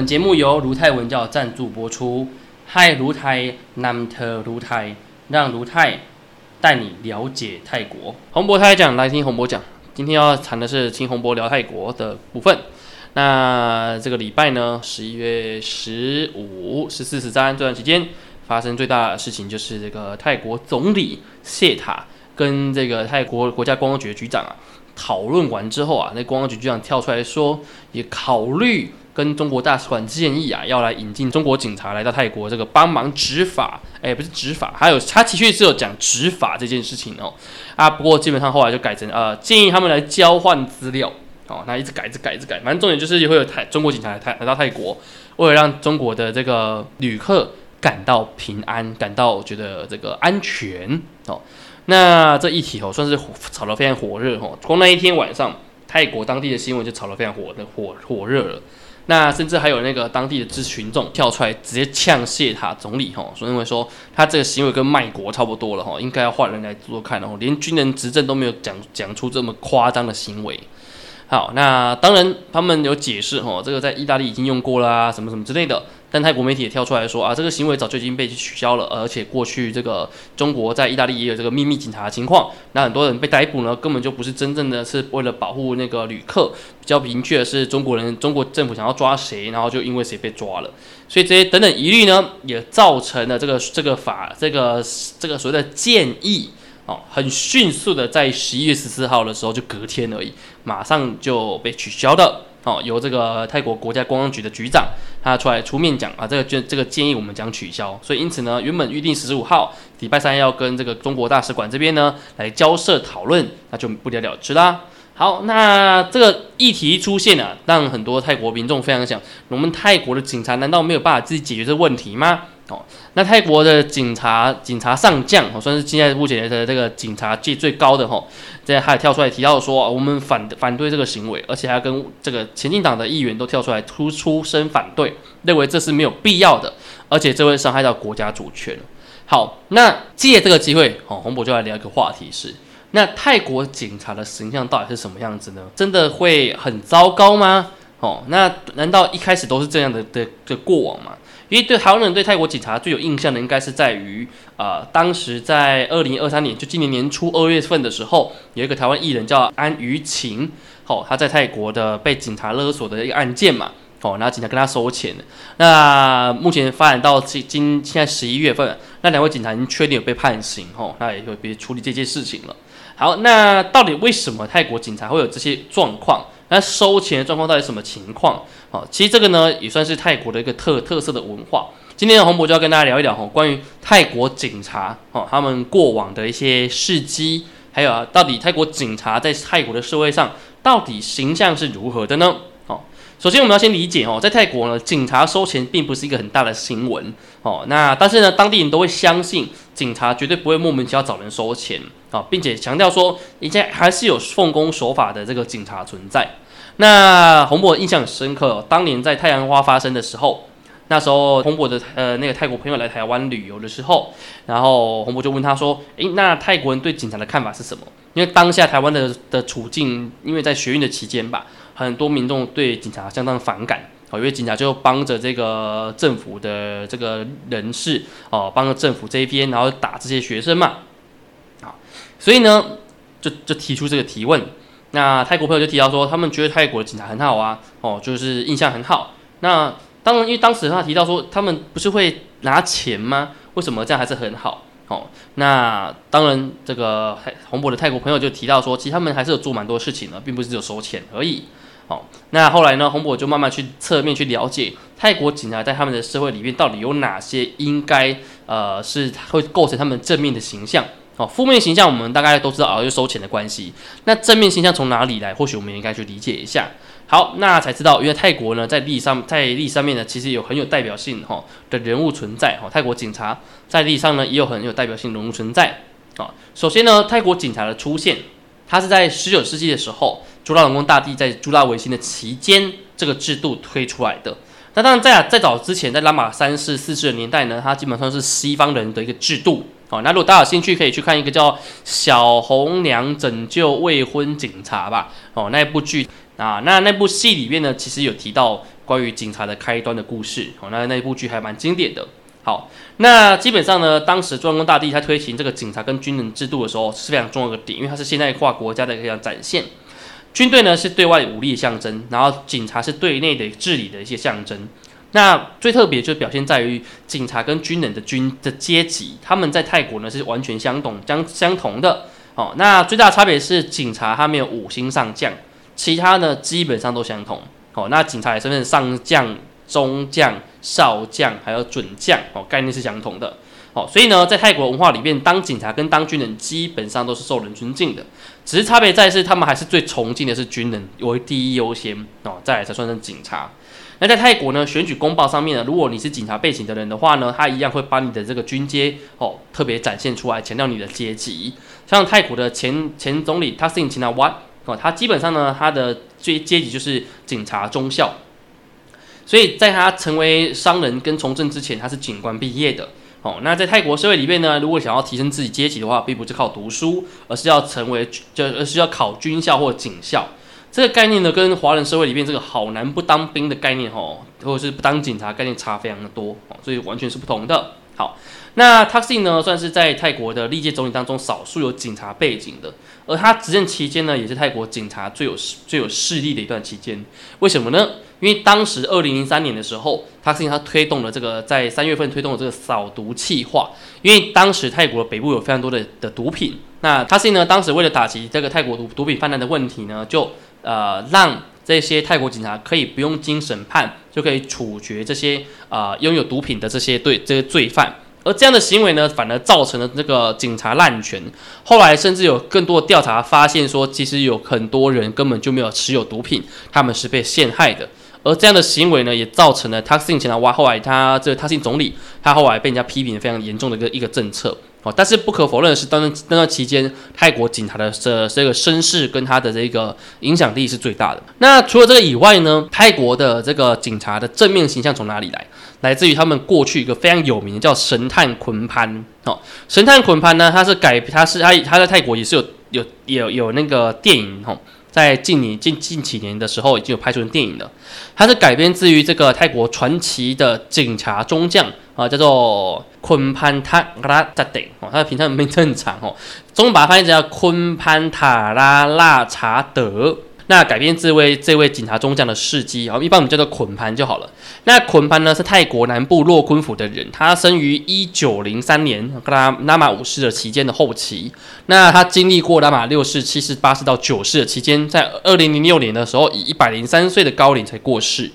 本节目由卢泰文教赞助播出。嗨，卢泰南特卢泰，让卢泰带你了解泰国。洪博泰讲，来听洪博讲。今天要谈的是听洪博聊泰国的部分。那这个礼拜呢，十一月十五、十四、十三这段时间，发生最大的事情就是这个泰国总理谢塔跟这个泰国国家公安局局长啊讨论完之后啊，那公安局局长跳出来说，也考虑跟中国大使馆建议啊，要来引进中国警察来到泰国这个帮忙执法。哎，不是执法，还有他其实是有讲执法这件事情哦。啊，不过基本上后来就改成呃，建议他们来交换资料。哦，那一直改，一直改，一直改，反正重点就是会有泰中国警察来泰来到泰国，为了让中国的这个旅客感到平安，感到觉得这个安全哦。那这一题哦，算是炒得非常火热哦。从那一天晚上，泰国当地的新闻就炒得非常火的火火热了。那甚至还有那个当地的知群众跳出来直接呛谢塔总理哈，说认为说他这个行为跟卖国差不多了哈，应该要换人来做看哦，连军人执政都没有讲讲出这么夸张的行为。好，那当然他们有解释哈，这个在意大利已经用过啦，什么什么之类的。但泰国媒体也跳出来说啊，这个行为早就已经被取消了，而且过去这个中国在意大利也有这个秘密警察情况。那很多人被逮捕呢，根本就不是真正的是为了保护那个旅客，比较明确的是中国人，中国政府想要抓谁，然后就因为谁被抓了。所以这些等等疑虑呢，也造成了这个这个法这个这个所谓的建议。哦，很迅速的，在十一月十四号的时候，就隔天而已，马上就被取消的。哦，由这个泰国国家公安局的局长他出来出面讲啊，这个就这个建议我们将取消。所以因此呢，原本预定十五号礼拜三要跟这个中国大使馆这边呢来交涉讨论，那就不了了之啦。好，那这个议题出现了，让很多泰国民众非常想，我们泰国的警察难道没有办法自己解决这个问题吗？哦，那泰国的警察警察上将，哦，算是现在目前的这个警察界最高的哈，在还跳出来提到说，我们反反对这个行为，而且还跟这个前进党的议员都跳出来突出声反对，认为这是没有必要的，而且这会伤害到国家主权。好，那借这个机会，哦，洪博就来聊一个话题是，那泰国警察的形象到底是什么样子呢？真的会很糟糕吗？哦，那难道一开始都是这样的的的过往吗？因为对台湾人对泰国警察最有印象的，应该是在于，呃，当时在二零二三年，就今年年初二月份的时候，有一个台湾艺人叫安于晴，哦，他在泰国的被警察勒索的一个案件嘛，哦，然后警察跟他收钱那目前发展到今今现在十一月份，那两位警察已经确定有被判刑，哦，那也就别处理这件事情了。好，那到底为什么泰国警察会有这些状况？那收钱的状况到底什么情况？好，其实这个呢也算是泰国的一个特特色的文化。今天的洪博就要跟大家聊一聊哈，关于泰国警察哦，他们过往的一些事迹，还有啊，到底泰国警察在泰国的社会上到底形象是如何的呢？好，首先我们要先理解哦，在泰国呢，警察收钱并不是一个很大的新闻哦。那但是呢，当地人都会相信警察绝对不会莫名其妙找人收钱啊，并且强调说，人家还是有奉公守法的这个警察存在。那洪博印象很深刻，当年在太阳花发生的时候，那时候洪博的呃那个泰国朋友来台湾旅游的时候，然后洪博就问他说：“诶，那泰国人对警察的看法是什么？”因为当下台湾的的处境，因为在学运的期间吧，很多民众对警察相当反感，哦，因为警察就帮着这个政府的这个人士哦，帮着政府这一边，然后打这些学生嘛，啊，所以呢，就就提出这个提问。那泰国朋友就提到说，他们觉得泰国的警察很好啊，哦，就是印象很好。那当然，因为当时他提到说，他们不是会拿钱吗？为什么这样还是很好？哦，那当然，这个洪博的泰国朋友就提到说，其实他们还是有做蛮多事情的，并不是只有收钱而已。哦，那后来呢，洪博就慢慢去侧面去了解泰国警察在他们的社会里面到底有哪些应该呃是会构成他们正面的形象。哦，负面形象我们大概都知道啊，就收钱的关系。那正面形象从哪里来？或许我们应该去理解一下。好，那才知道，因为泰国呢，在历史上，在历史上面呢，其实有很有代表性哈的人物存在。哈，泰国警察在历史上呢，也有很有代表性人物存在。啊，首先呢，泰国警察的出现，它是在十九世纪的时候，朱拉隆功大帝在朱拉维新的期间，这个制度推出来的。那当然，在在早之前，在拉玛三世、四世的年代呢，它基本上是西方人的一个制度。哦，那如果大家有兴趣，可以去看一个叫《小红娘拯救未婚警察》吧。哦，那一部剧啊，那那部戏里面呢，其实有提到关于警察的开端的故事。哦，那那一部剧还蛮经典的。好，那基本上呢，当时中央大帝他推行这个警察跟军人制度的时候是非常重要的点，因为它是现代化国家的一个展现。军队呢是对外武力的象征，然后警察是对内的治理的一些象征。那最特别就表现在于警察跟军人的军的阶级，他们在泰国呢是完全相同相相同的。哦，那最大的差别是警察他没有五星上将，其他呢基本上都相同。哦，那警察也身份上将、中将、少将还有准将，哦，概念是相同的。哦，所以呢，在泰国文化里面，当警察跟当军人基本上都是受人尊敬的，只是差别在是他们还是最崇敬的是军人为第一优先哦，再来才算是警察。那在泰国呢，选举公报上面呢，如果你是警察背景的人的话呢，他一样会把你的这个军阶哦特别展现出来，强调你的阶级。像泰国的前前总理 Thaksin Shinawatra 哦，他基本上呢，他的最阶级就是警察中校，所以在他成为商人跟从政之前，他是警官毕业的。哦，那在泰国社会里面呢，如果想要提升自己阶级的话，并不是靠读书，而是要成为就而是要考军校或警校。这个概念呢，跟华人社会里面这个好男不当兵的概念，吼，或者是不当警察概念差非常的多，哦，所以完全是不同的。好，那 t a x i 呢，算是在泰国的历届总理当中少数有警察背景的，而他执政期间呢，也是泰国警察最有最有势力的一段期间。为什么呢？因为当时二零零三年的时候，他是因他推动了这个在三月份推动了这个扫毒计划。因为当时泰国北部有非常多的的毒品，那他是呢当时为了打击这个泰国毒毒品泛滥的问题呢，就呃让这些泰国警察可以不用经审判就可以处决这些啊拥有毒品的这些对这些罪犯。而这样的行为呢，反而造成了这个警察滥权。后来甚至有更多的调查发现说，其实有很多人根本就没有持有毒品，他们是被陷害的。而这样的行为呢，也造成了他信前的哇，后来他这个他信总理，他后来被人家批评非常严重的一个一个政策哦。但是不可否认的是，当那段期间，泰国警察的这这个声势跟他的这个影响力是最大的。那除了这个以外呢，泰国的这个警察的正面形象从哪里来？来自于他们过去一个非常有名的叫神探昆潘哦。神探昆潘呢，他是改他是他他在泰国也是有有有有那个电影哦。在近年近近几年的时候，已经有拍出电影了。它是改编自于这个泰国传奇的警察中将啊，叫做昆潘塔拉扎德哦，他的平常名字很长哦，中文把它翻译成叫昆潘塔拉拉查德。那改编这位这位警察中将的事迹啊，一般我们叫做捆盘就好了。那捆盘呢是泰国南部洛坤府的人，他生于一九零三年，跟他拉玛五世的期间的后期。那他经历过拉玛六世、七世、八世到九世的期间，在二零零六年的时候，以一百零三岁的高龄才过世。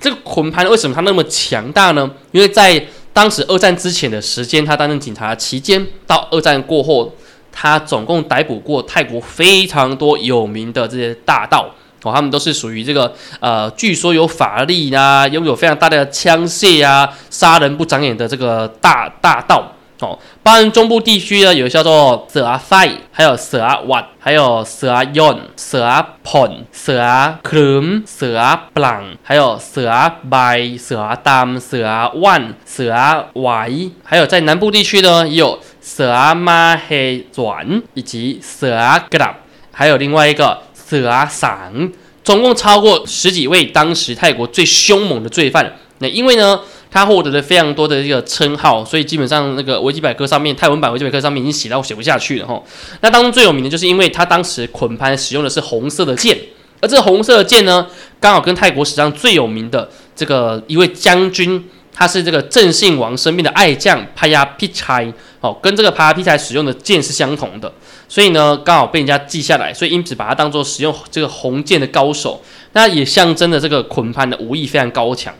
这个捆盘为什么他那么强大呢？因为在当时二战之前的时间，他担任警察期间，到二战过后。他总共逮捕过泰国非常多有名的这些大盗哦，他们都是属于这个呃，据说有法力啊，拥有非常大的枪械啊，杀人不长眼的这个大大盗哦。包含中部地区呢，有叫做瑟阿塞，还有瑟阿瓦，还有瑟阿永、瑟阿彭、瑟阿克伦、瑟阿布朗，还有瑟阿白、瑟阿丹、瑟阿万、瑟阿瓦还有在南部地区呢，也有。色阿马黑转以及色阿格拉，还有另外一个色阿桑，总共超过十几位当时泰国最凶猛的罪犯。那因为呢，他获得了非常多的这个称号，所以基本上那个维基百科上面泰文版维基百科上面已经写到写不下去了哈。那当中最有名的就是因为他当时捆潘使用的是红色的剑，而这个红色的剑呢，刚好跟泰国史上最有名的这个一位将军。他是这个郑信王身边的爱将帕亚皮柴，哦，跟这个帕亚皮柴使用的剑是相同的，所以呢，刚好被人家记下来，所以因此把它当做使用这个红剑的高手，那也象征着这个捆盘的武艺非常高强。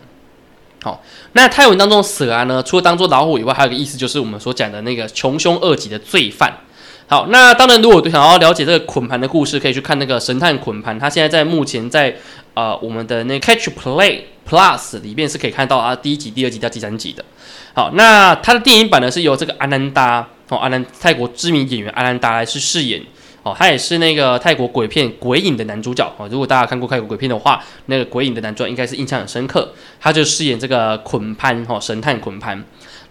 好，那泰文当中蛇啊呢，除了当做老虎以外，还有个意思就是我们所讲的那个穷凶恶极的罪犯。好，那当然，如果想要了解这个捆盘的故事，可以去看那个神探捆盘，它现在在目前在呃我们的那 Catch Play Plus 里面是可以看到啊，第一集、第二集到第三集的。好，那它的电影版呢是由这个阿南达哦，阿南泰国知名演员阿南达来去饰演哦，他也是那个泰国鬼片《鬼影》的男主角哦。如果大家看过泰国鬼片的话，那个《鬼影》的男主角应该是印象很深刻，他就饰演这个捆潘哦，神探捆潘。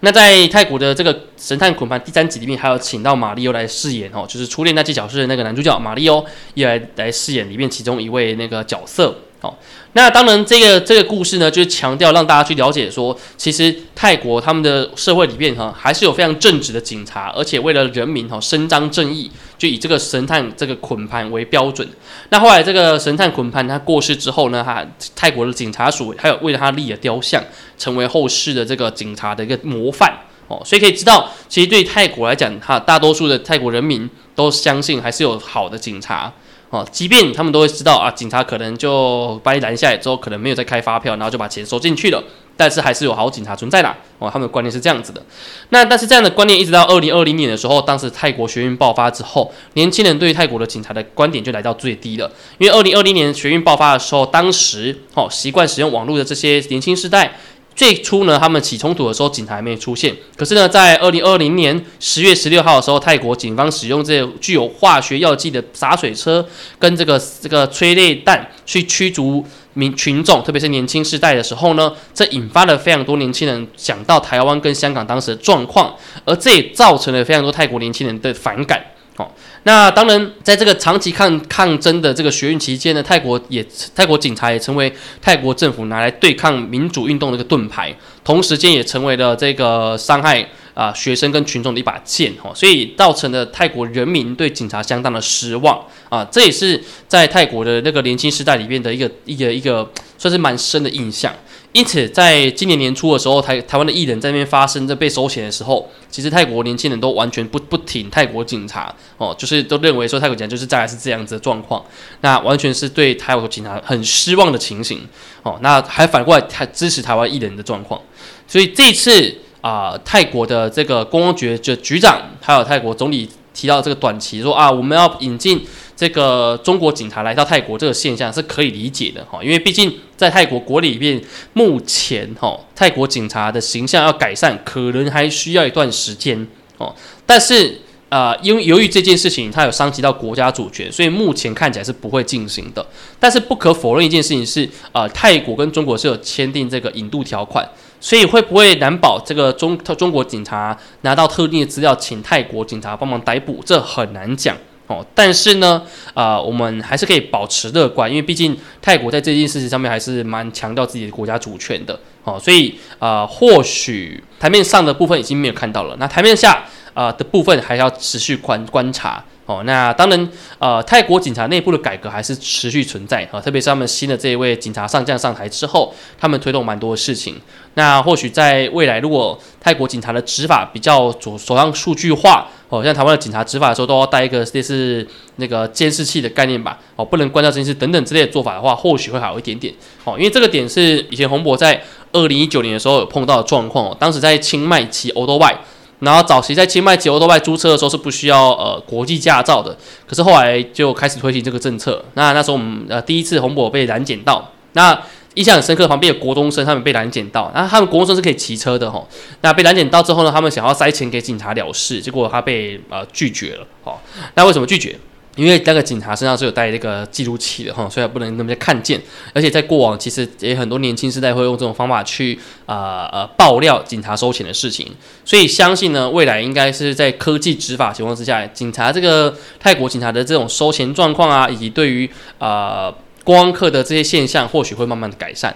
那在泰国的这个神探捆盘第三集里面，还有请到马里欧来饰演哦，就是初恋那技巧是那个男主角马里欧也来来饰演里面其中一位那个角色好，那当然，这个这个故事呢，就是强调让大家去了解说，其实泰国他们的社会里面哈，还是有非常正直的警察，而且为了人民哈伸张正义，就以这个神探这个捆盘为标准。那后来这个神探捆盘他过世之后呢，哈，泰国的警察署还有为了他立了雕像，成为后世的这个警察的一个模范哦。所以可以知道，其实对泰国来讲，哈，大多数的泰国人民都相信还是有好的警察。哦，即便他们都会知道啊，警察可能就把你拦下来之后，可能没有再开发票，然后就把钱收进去了，但是还是有好警察存在的。哦，他们的观念是这样子的。那但是这样的观念一直到二零二零年的时候，当时泰国学运爆发之后，年轻人对泰国的警察的观点就来到最低了。因为二零二零年学运爆发的时候，当时哦习惯使用网络的这些年轻世代。最初呢，他们起冲突的时候，警察还没出现。可是呢，在二零二零年十月十六号的时候，泰国警方使用这具有化学药剂的洒水车跟这个这个催泪弹去驱逐民群众，特别是年轻世代的时候呢，这引发了非常多年轻人想到台湾跟香港当时的状况，而这也造成了非常多泰国年轻人的反感。好。那当然，在这个长期抗抗争的这个学运期间呢，泰国也泰国警察也成为泰国政府拿来对抗民主运动的一个盾牌，同时间也成为了这个伤害啊学生跟群众的一把剑哈，所以造成了泰国人民对警察相当的失望啊，这也是在泰国的那个年轻时代里面的一个一个一个算是蛮深的印象。因此，在今年年初的时候，台台湾的艺人在那边发生这被收钱的时候，其实泰国年轻人都完全不不挺泰国警察哦，就是都认为说泰国警察就是再来是这样子的状况，那完全是对泰国警察很失望的情形哦，那还反过来还支持台湾艺人的状况，所以这次啊，泰国的这个公安局就局长还有泰国总理提到这个短期说啊，我们要引进。这个中国警察来到泰国这个现象是可以理解的哈，因为毕竟在泰国国里面，目前哈泰国警察的形象要改善，可能还需要一段时间哦。但是啊，因为由于这件事情它有伤及到国家主权，所以目前看起来是不会进行的。但是不可否认一件事情是，呃，泰国跟中国是有签订这个引渡条款，所以会不会难保这个中中国警察拿到特定的资料，请泰国警察帮忙逮捕，这很难讲。哦，但是呢，啊，我们还是可以保持乐观，因为毕竟泰国在这件事情上面还是蛮强调自己的国家主权的。哦，所以啊，或许台面上的部分已经没有看到了，那台面下啊的部分还要持续观观察。哦，那当然，呃，泰国警察内部的改革还是持续存在啊，特别是他们新的这一位警察上将上台之后，他们推动蛮多的事情。那或许在未来，如果泰国警察的执法比较手手上数据化，哦，像台湾的警察执法的时候都要带一个类似那个监视器的概念吧，哦，不能关掉监视等等之类的做法的话，或许会好一点点。哦，因为这个点是以前洪博在二零一九年的时候有碰到的状况哦，当时在清迈骑欧多外。然后早期在清迈吉欧多外租车的时候是不需要呃国际驾照的，可是后来就开始推行这个政策。那那时候我们呃第一次红博被拦检到，那印象很深刻，旁边有国中生他们被拦检到，那他们国中生是可以骑车的哈。那被拦检到之后呢，他们想要塞钱给警察了事，结果他被呃拒绝了。好，那为什么拒绝？因为那个警察身上是有带那个记录器的哈，所以不能那么看见。而且在过往，其实也很多年轻世代会用这种方法去啊呃爆料警察收钱的事情。所以相信呢，未来应该是在科技执法情况之下，警察这个泰国警察的这种收钱状况啊，以及对于啊观光客的这些现象，或许会慢慢的改善。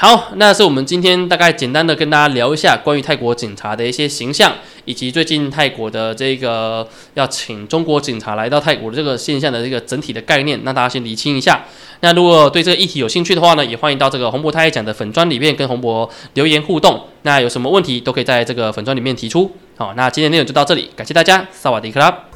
好，那是我们今天大概简单的跟大家聊一下关于泰国警察的一些形象，以及最近泰国的这个要请中国警察来到泰国的这个现象的这个整体的概念，那大家先理清一下。那如果对这个议题有兴趣的话呢，也欢迎到这个洪博太讲的粉砖里面跟洪博留言互动。那有什么问题都可以在这个粉砖里面提出。好，那今天内容就到这里，感谢大家，萨瓦迪克拉。